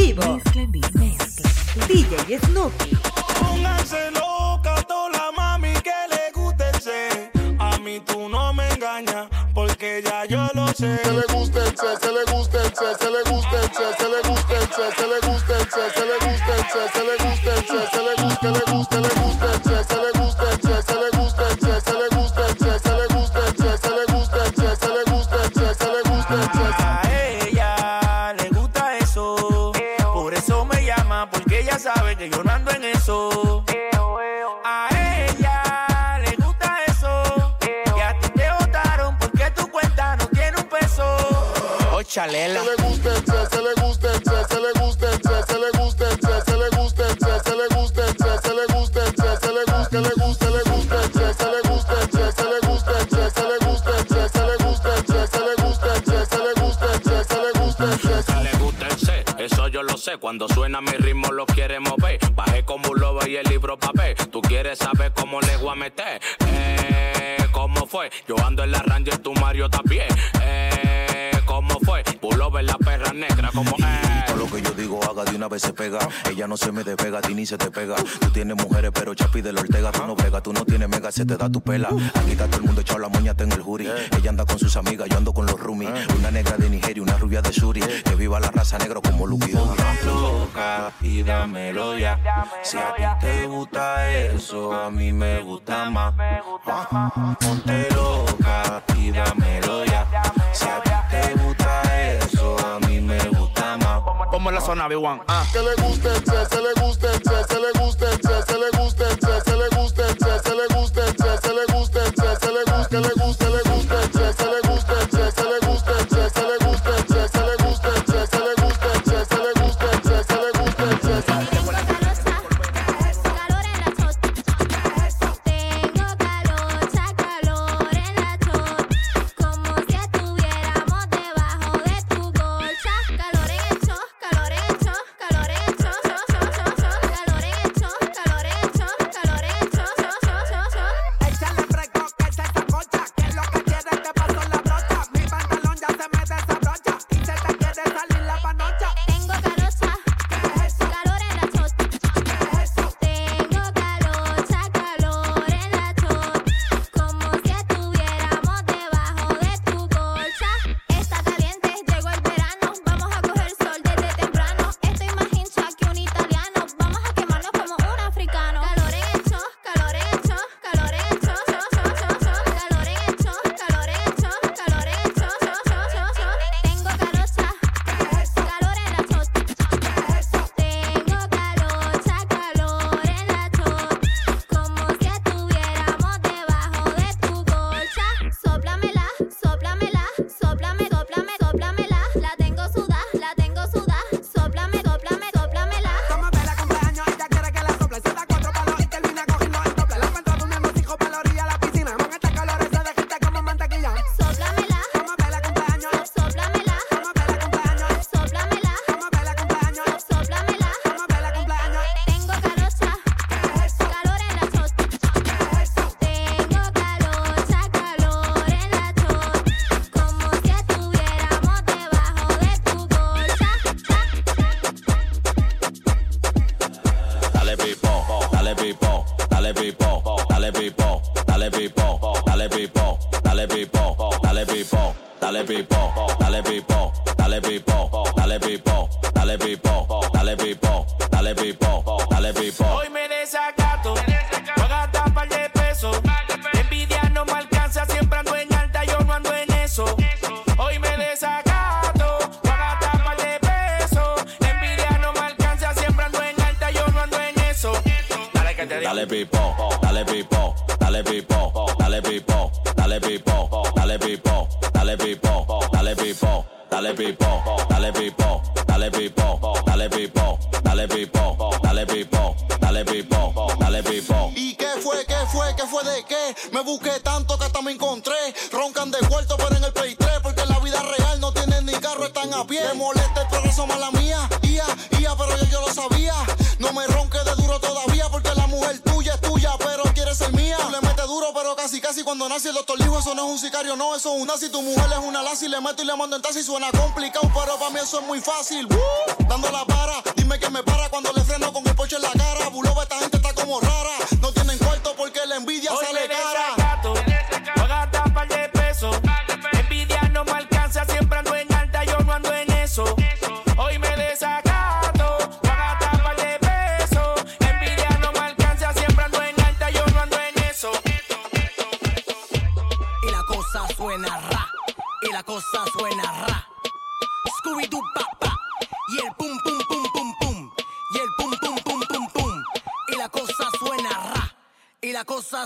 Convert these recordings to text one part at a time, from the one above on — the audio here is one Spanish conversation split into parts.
vivo. DJ Snoopy. Pónganse loca toda la mami que le guste el C. A mí tú no me engañas porque ya yo lo sé. Se le gusta el C, se le gusta el C, se le gusta el C, se le gusta el C, se le gusta el C, se le gusta el C, se le gusta el C, se le gusta, le gusta, Cuando suena mi ritmo lo quiere mover. Bajé como un lobo y el libro papel. Tú quieres saber cómo le voy a meter. Eh, ¿cómo fue? Yo ando en la Ranger, tu Mario también. Eh, ¿cómo fue? Pullover la perra negra como eh. Que yo digo haga de una vez se pega. Ella no se me despega, a ti ni se te pega. Tú tienes mujeres, pero Chapi de la Ortega. Tú no brega, tú no tienes mega, se te da tu pela. Aquí está todo el mundo echado la moñata en el jury. Ella anda con sus amigas, yo ando con los roomies. Una negra de Nigeria, una rubia de Suri. Que viva la raza negra como Lucky loca y dámelo ya. Si a ti te gusta eso, a mí me gusta más. Ah, Ponte loca zona B1. Ah. Que le guste, se le guste, se le guste. Pipo, dale pipo, dale pipo, dale pipo, dale pipo, dale pipo, dale pipo, dale pipo, dale pipo, dale pipo. Hoy me desacato, voy a gastar par de pesos. Envidia no me alcanza, siempre ando en alta, yo no ando en eso. Hoy me desacato, voy a gastar par de pesos. Envidia no me alcanza, siempre ando en alta, yo no ando en eso. Dale que te dale pipo, dale pipo, dale pipo, dale pipo, dale pipo, dale pipo, dale pipo, dale pipo, dale pipo. ¿Y qué fue, qué fue, qué fue de qué? Me busqué tanto que hasta me encontré. Roncan de cuarto, pero en el Play 3, porque en la vida real no tienen ni carro, están a pie. Me molesta el progreso, mala mía. Nace el doctor dijo eso no es un sicario, no, eso es un nazi. Tu mujer es una lazi, le meto y le mando en taxi. Suena complicado, pero para mí eso es muy fácil. Dando la para, dime que me para cuando le freno con el poche en la cara. Bulova, esta gente está como rara.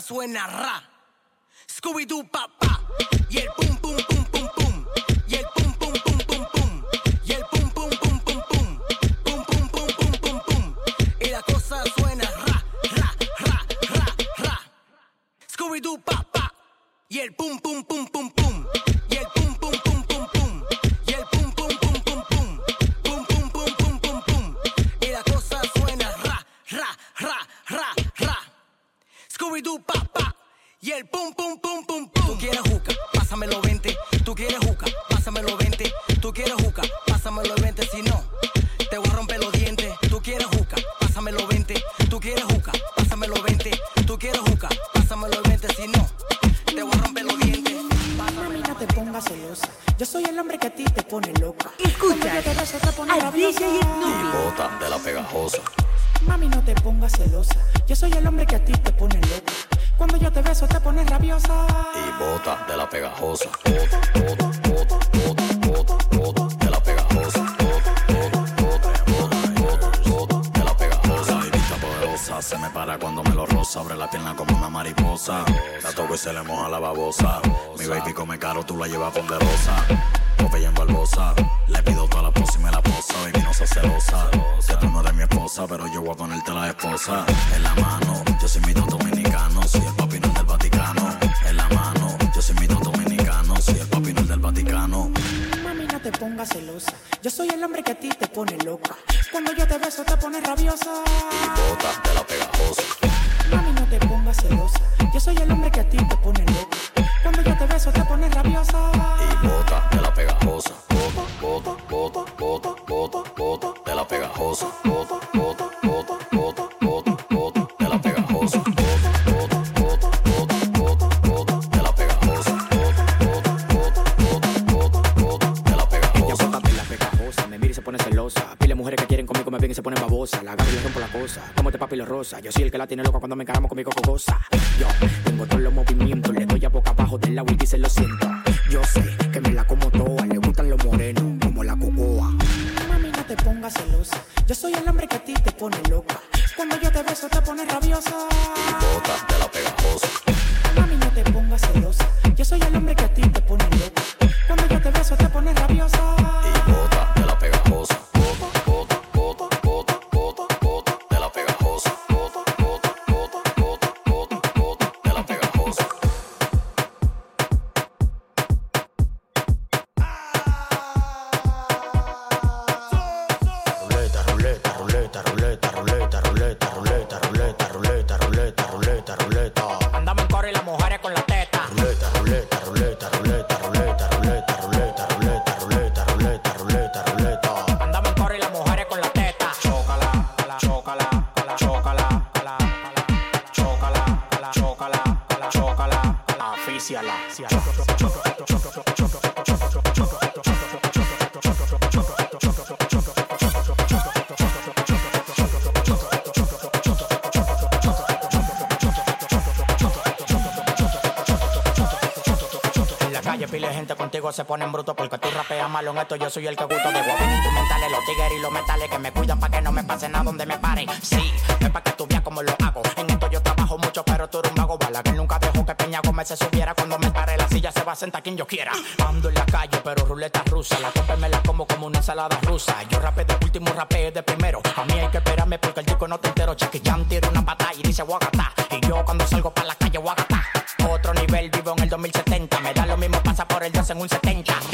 Suena ra. Scooby celosa. Yo soy el hombre que a ti te pone loca. Cuando yo te beso, te pones rabiosa. Y bota de la pegajosa. Bota, bota, bota, bota, bota, de la pegajosa. Bota, de la pegajosa. Y vista poderosa se me para cuando me lo roza. Abre la pierna como una mariposa. La toco y se le moja la babosa. Mi baby come caro, tú la llevas ponderosa. En Barbosa. Le pido toda la posa y me la posa. Baby, no seas celosa. Que tú no eres mi esposa, pero yo voy a ponerte la esposa. En la mano, yo soy mi don dominicano. Soy el papi no el del Vaticano. En la mano, yo soy mi don dominicano. Soy el papi no el del Vaticano. Mami, no te pongas celosa. Yo soy el hombre que a ti te pone loca. Cuando yo te beso, te pones rabiosa. Bota de la pegajosa. Cuando me encaramos conmigo goza. Yo tengo todos los movimientos, le doy a boca abajo del lado y dice lo siento. Yo sé ponen brutos porque tú rapeas malo en esto. Yo soy el que gusto de guapín instrumentales, los tigres y los metales que me cuidan para que no me pase nada donde me pare. Sí, es para que tú veas cómo lo hago. En esto yo trabajo mucho, pero tú eres un vago bala que nunca dejó que Peña Gómez se subiera. Cuando me pare la silla se va a sentar quien yo quiera. Ando en la calle, pero ruleta rusa. La tope me la como como una ensalada rusa. Yo rapé de último, rapé de primero. A mí hay que esperarme porque el chico no te entero. Jackie Chan tira una pata y dice Guagata. Y yo cuando salgo para la calle Guagata. Otro nivel, vivo en el 2070. Pasa por el 2 en un 70.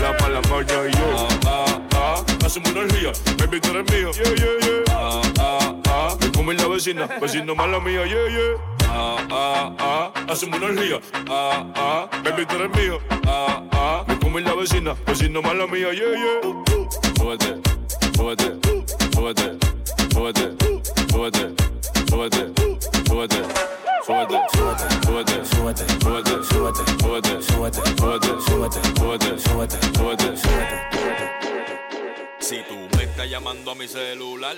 la mala maña y yo. Ah, ah, ah. Hacemos una orgía, baby, tú eres mío. Yeah, yeah, yeah. Ah, ah, ah. Me come la vecina, vecino mala mía, yeah, yeah. Ah, ah, ah. Hacemos una orgía. Ah, ah. Baby, tú eres mío. Ah, ah. Me come la vecina, vecino mala mía, yeah, yeah. Súbete, súbete, súbete, súbete, súbete, súbete, súbete, Si tú me estás llamando a mi celular,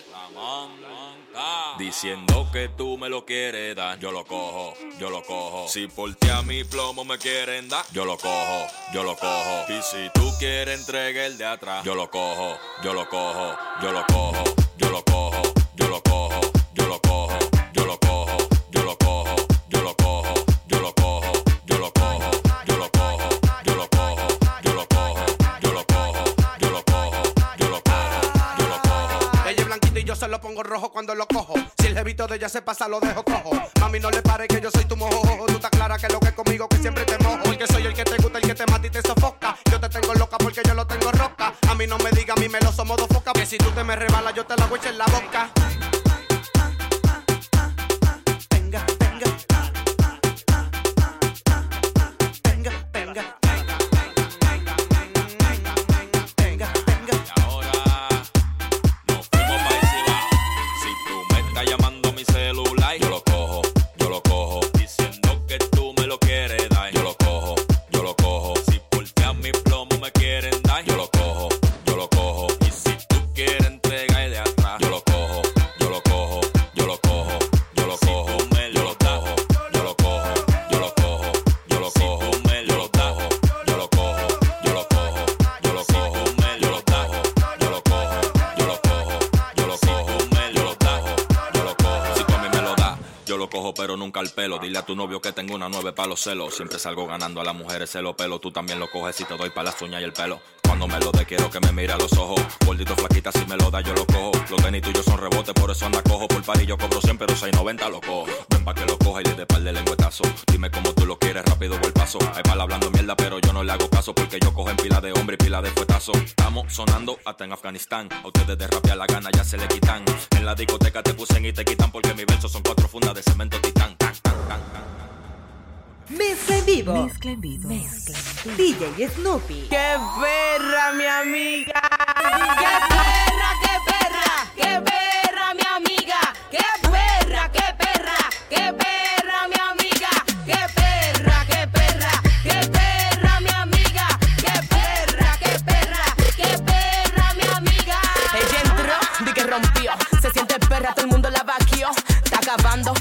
diciendo que tú me lo quieres dar, yo lo cojo, yo lo cojo. Si por ti a mi plomo me quieren dar, yo lo cojo, yo lo cojo. Y si tú quieres entregar el de atrás, yo lo cojo, yo lo cojo, yo lo cojo, yo lo cojo, yo lo cojo, yo lo cojo, pongo rojo cuando lo cojo. Si el jevito de ella se pasa, lo dejo cojo. Mami, no le pare que yo soy tu mojo. Tú estás clara que lo que conmigo, que siempre te mojo. Porque soy el que te gusta, el que te mata y te sofoca. Yo te tengo loca porque yo lo tengo roca. A mí no me diga, a mí me lo somos dos focas. Que si tú te me rebalas, yo te la voy en la boca. Cojo pero nunca al pelo. Dile a tu novio que tengo una nueve para los celos. Siempre salgo ganando a las mujeres se lo pelo. Tú también lo coges si te doy para las uñas y el pelo. Cuando me lo dé quiero que me mire a los ojos. Gordito, flaquita, si me lo da yo lo cojo. Los tenis tuyos son rebote, por eso anda cojo. Por par yo cobro 100, pero 6.90 lo cojo. Ven pa' que lo coja y le dé par de lengüetazo. Dime cómo tú lo quieres, rápido o el paso. Hay pala hablando mierda, pero yo no le hago caso. Porque yo cojo en pila de hombre y pila de fuetazo. Estamos sonando hasta en Afganistán. A ustedes de rapear la gana ya se le quitan. En la discoteca te pusen y te quitan porque mis versos son cuatro fundas de cemento titán. Tan, tan, tan, tan. Mezcla en vivo. Mezcla en vivo. DJ Snoopy. ¡Qué perra, mi amiga! ¡Qué perra, qué perra! ¡Qué perra, mi amiga! ¡Qué perra, qué perra! ¡Qué perra, mi amiga! ¡Qué perra, qué perra! ¡Qué perra, mi amiga! ¡Qué perra, qué perra! ¡Qué perra, mi amiga! Ella entró, di que rompió. Se siente perra, todo el mundo la vaquió.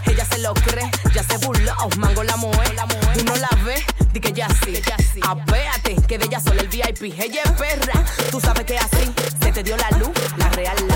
Ella se lo cree. Ya se burló, mango la mueve. Uno la ve, di que ya sí. Apéate, que de ella solo el VIP. Ella es perra, tú sabes que así se te dio la luz. La real la.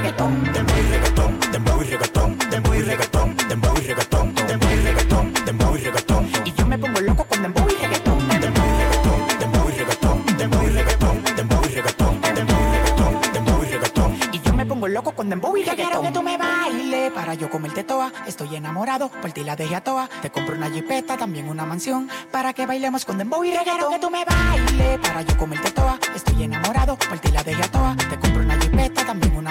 Reggaetón, dembow y reggaetón, dembow y reggaetón, dembow y reggaetón, dembow y reggaetón, dembow y reggaetón, dembow y reggaetón. Y yo me pongo loco con dembow y reggaetón, dembow y reggaetón, dembow y reggaetón, dembow y reggaetón, dembow y reggaetón, dembow y reggaetón, dembow y reggaetón. Y yo me pongo loco con dembow y reggaetón. Que tú me bailes para yo comerte toa. Estoy enamorado, por ti la dejé a toa. Te compro una jipeta, también una mansión, para que bailemos con dembow y reggaetón. Que tú me bailes para yo comerte toa. Estoy enamorado, por ti la dejé a toa. Te compro una jipeta, también una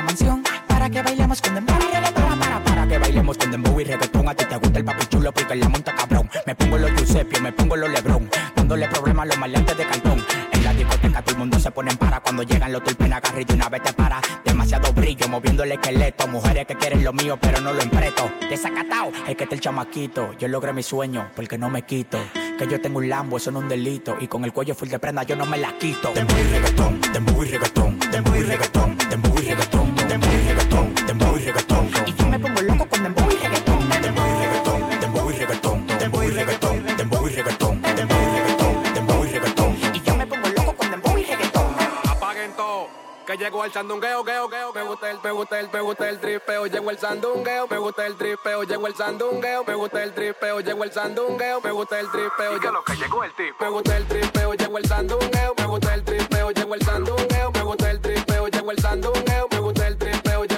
para que bailemos con dembow y reggaetón. Para, para, que bailemos con dembow y reggaetón. A ti te gusta el papi chulo porque la monta cabrón. Me pongo los Giuseppe, me pongo los Lebron, dándole problemas a los maleantes de cartón. En la discoteca todo el mundo se pone en para cuando llegan los tulpen agarra y una vez te para. Demasiado brillo, moviendo el esqueleto. Mujeres que quieren lo mío, pero no lo empreto. Desacatado, es que está el chamaquito. Yo logré mi sueño, porque no me quito. Que yo tengo un lambo, eso no es un delito. Y con el cuello full de prenda, yo no me la quito. Dembow y reggaetón, dembow y reggaetón, dembow y reggaetón, dembow y reggaetón, dembow y reggaetón, dembow y reggaetón. Y yo me pongo loco con dembow y reggaetón, dembow y reggaetón, dembow y reggaetón, dembow y reggaetón, dembow y reggaetón, dembow y reggaetón, dembow y reggaetón. Y yo me pongo loco con dembow y reggaetón. Apaguen todo. Que llegó el sandungueo, geo, geo. Me gusta el, me gusta el, me gusta el tripeo. Llegó el sandungueo, me gusta el tripeo. Llegó el sandungueo, me gusta el tripeo. Llegó el sandungueo, me gusta el tripeo. Ya lo que llegó el tipo. Me gusta el tripeo, llegó el sandungueo, me gusta el tripeo. Llegó el sandungueo, me gusta el tripeo. Llegó el sandungueo, me gusta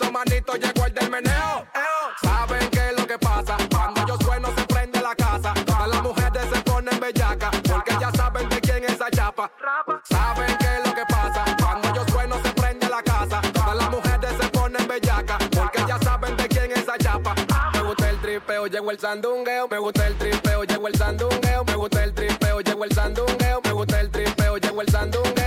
Permiso, manito, llegó el del meneo. Saben qué es lo que pasa. Cuando yo sueno, se prende la casa. Todas las mujeres se ponen bellacas. Porque ya saben de quién es esa chapa. Saben qué es lo que pasa. Cuando yo sueno, se prende la casa. Todas las mujeres se ponen bellacas. Porque ya saben de quién es esa chapa. Me gusta el tripeo, llegó el sandungueo. Me gusta el tripeo, llegó el sandungueo. Me gusta el tripeo, llegó el sandungueo. Me gusta el tripeo, llegó el sandungueo.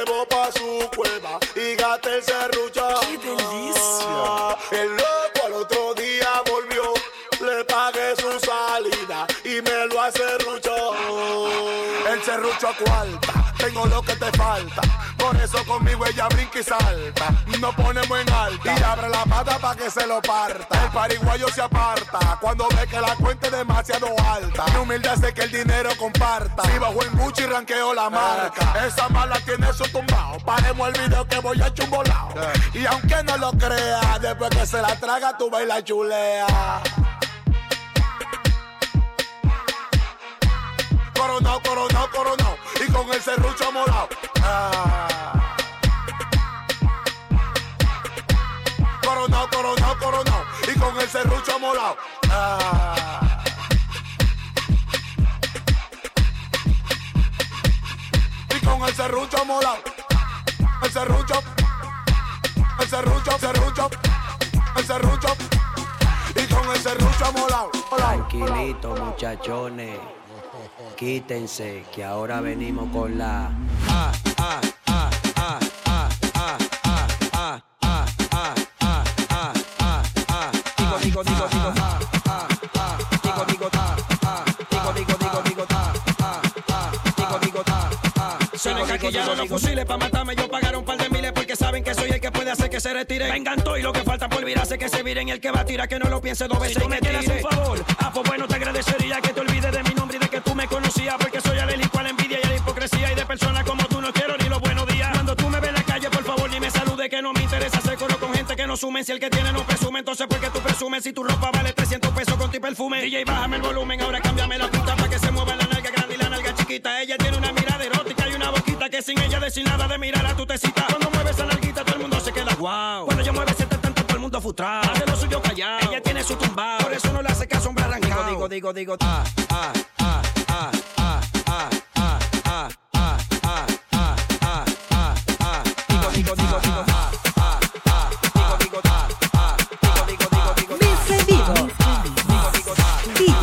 Me llevó pa' su cueva y gasté el serrucho. ¡Qué delicia! El loco al otro día volvió, le pagué su salida y me lo hace rucho. El serrucho cuarta, tengo lo que te falta. Por eso conmigo ella brinca y salta. Nos ponemos en alta y abre la pata para que se lo parta. El pariguayo se aparta cuando ve que la cuenta es demasiado alta. Mi humildad hace que el dinero comparta. Si bajo en Gucci ranqueo la marca. Esa mala tiene su tumbao. Paremos el video que voy a chumbolao. Y aunque no lo crea, después que se la traga, tú baila chulea. Coronao, coronao, coronao. Y con el serrucho morado. Coronao, coronao, coronao. Y con el serrucho morado. Ah. Y con el serrucho morado. El serrucho. El serrucho, serrucho. El serrucho. Y con el serrucho morado. Tranquilito, muchachones. Quítense, que ahora venimos con la. Ah, ah, ah, ah, ah, ah, ah, ah, ah, ah, ah, ah, ah, ah. Digo, digo, digo, digo, ah, ah, ah. Digo, digo, ah, ah. Digo, digo, digo, digo, ah, ah, ah. Digo, digo, ah, ah. Suenan caquillaron los fusiles para matarme. Yo pagaron un par de miles porque saben que soy el que puede hacer que se retire. Vengan todo y lo que falta por virarse que se viren. Y el que va a tirar que no lo piense dos veces. Si tú me quieres un favor, ah, pues bueno, te agradecería que te olvides de mi me conocías porque soy alérgico a la envidia y a la hipocresía y de personas como tú no quiero ni los buenos días. Cuando tú me ves en la calle, por favor, ni me salude que no me interesa hacer coro con gente que no sumen. Si el que tiene no presume, entonces ¿por qué tú presumes? Si tu ropa vale 300 pesos con tu perfume. DJ, bájame el volumen, ahora cámbiame la puta para que se mueva la nalga grande y la nalga chiquita. Ella tiene una mirada erótica y una boquita que sin ella decir nada de mirar a tu tecita. Cuando mueves la nalguita, todo el mundo se queda wow. Cuando yo mueve el mundo frustrado. Hace lo suyo callado. Ella tiene su tumbado. Por eso no le hace caso, hombre. Digo, digo, digo, digo. Ah. ah, ah. Digo, digo, ah, ah. Digo, digo, digo, digo, Mix en vivo. DJ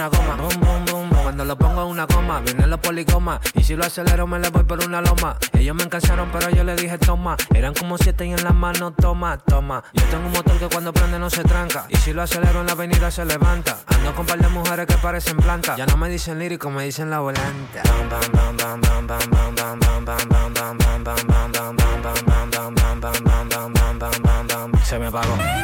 una goma, boom, boom, boom, cuando lo pongo en una goma, vienen los policomas, y si lo acelero me le voy por una loma. Ellos me encansaron, pero yo le dije toma, eran como siete y en las manos toma, toma. Yo tengo un motor que cuando prende no se tranca, y si lo acelero en la avenida se levanta. Ando con par de mujeres que parecen plantas, ya no me dicen lírico, me dicen la volanta. Se me apagó.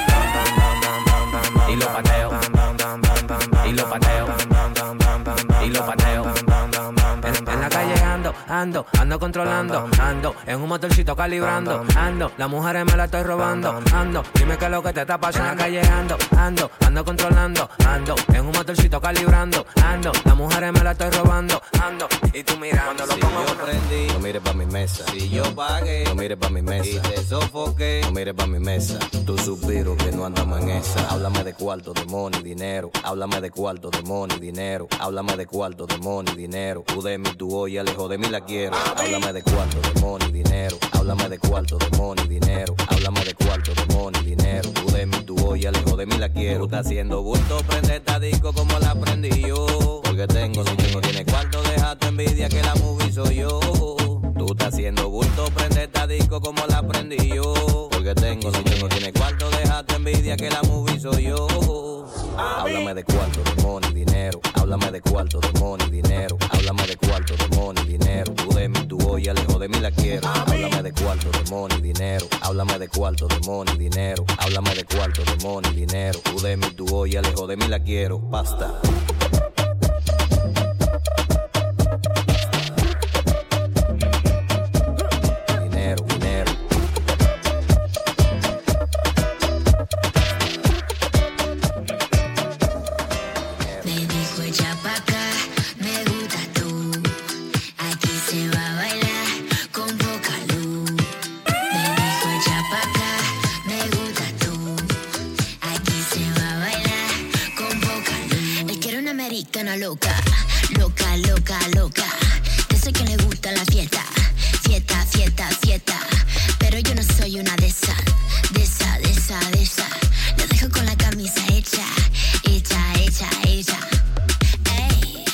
Ando, ando, ando controlando, ando en un motorcito calibrando, ando, las mujeres me la estoy robando, ando, dime qué es lo que te está pasando. En la calle ando, ando, ando controlando, ando en un motorcito calibrando, ando, las mujeres me la estoy robando, ando, y tú mira cuando lo pongo yo prendí, no mires pa' mi mesa. Si yo pagué, no mires pa' mi mesa. Y te sofoqué, no mires pa' mi mesa. Tú suspiro que no andamos en esa. Háblame de cuarto, de money, dinero. Háblame de cuarto, de money, dinero. Háblame de cuarto, de money, dinero. Tú de mí, tú hoy, lejos de mí quiero. Háblame de cuarto, de money, dinero. Háblame de cuarto, de money, dinero. Háblame de cuarto, de money, dinero. Tú de mí, tú hoy, lejos de mí la quiero. Tú estás haciendo bulto, prende esta disco como la aprendí yo. Porque tengo, si tú no tienes cuarto, deja tu envidia que la movie soy yo. Haciendo bulto, prende esta disco como la aprendí yo. Porque tengo, si tú no tienes cuarto, deja tu envidia que la movie soy yo. Háblame de cuarto, de money, dinero. Háblame de cuarto, de money, dinero. Háblame de cuarto, de money, dinero. Tú de mí, tú hoy, lejos de mí la quiero. Háblame de cuarto, de money, dinero. Háblame de cuarto, de money, dinero. Háblame de cuarto, de money, dinero. Tú de mí, hoy, lejos de mí la quiero. Basta. una loca, loca, loca, loca. Yo sé que le gusta la fiesta, fiesta, fiesta, fiesta. Pero yo no soy una de esas, de esa, de esa, de esa. Dejo con la camisa hecha, hecha, hecha, hecha. Ey,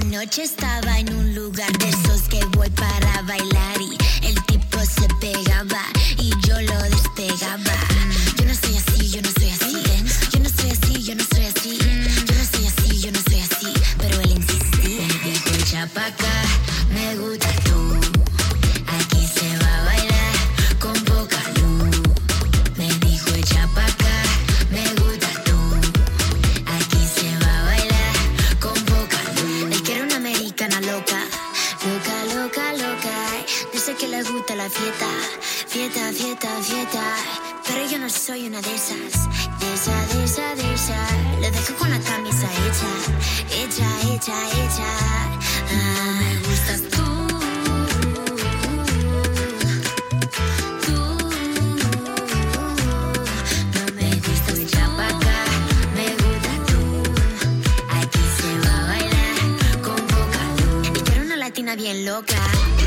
anoche estaba en un lugar de esos que voy para bailar y el tipo se pegaba. loca.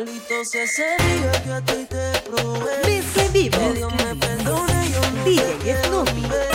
Maldito vivo. Dios me perdone, yo no DJ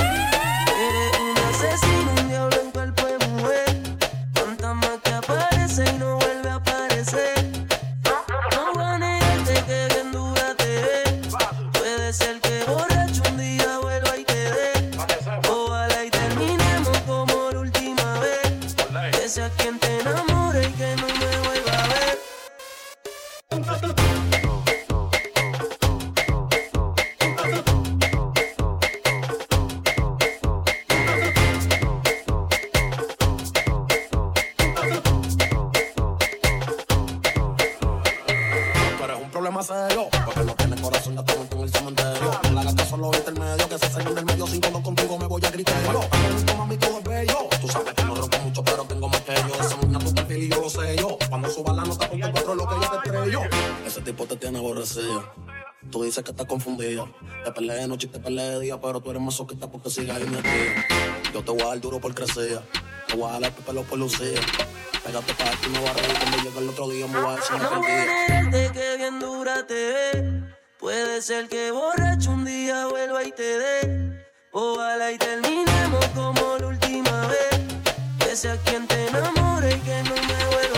Ese tipo te tiene aborrecido. Tú dices que estás confundida. Te peleé de noche y te peleé de día, pero tú eres masoquista porque sigas en mi. Yo te voy a dar duro por crecer. Te voy a jalar tu este pelo por lucir. Pégate para ti, me voy a reír. Cuando llegue el otro día me voy a decir no que que bien dura te ve. Puede ser que borracho un día vuelva y te dé. Ojalá y terminemos como la última vez. Que sea quien te enamore y que no me vuelva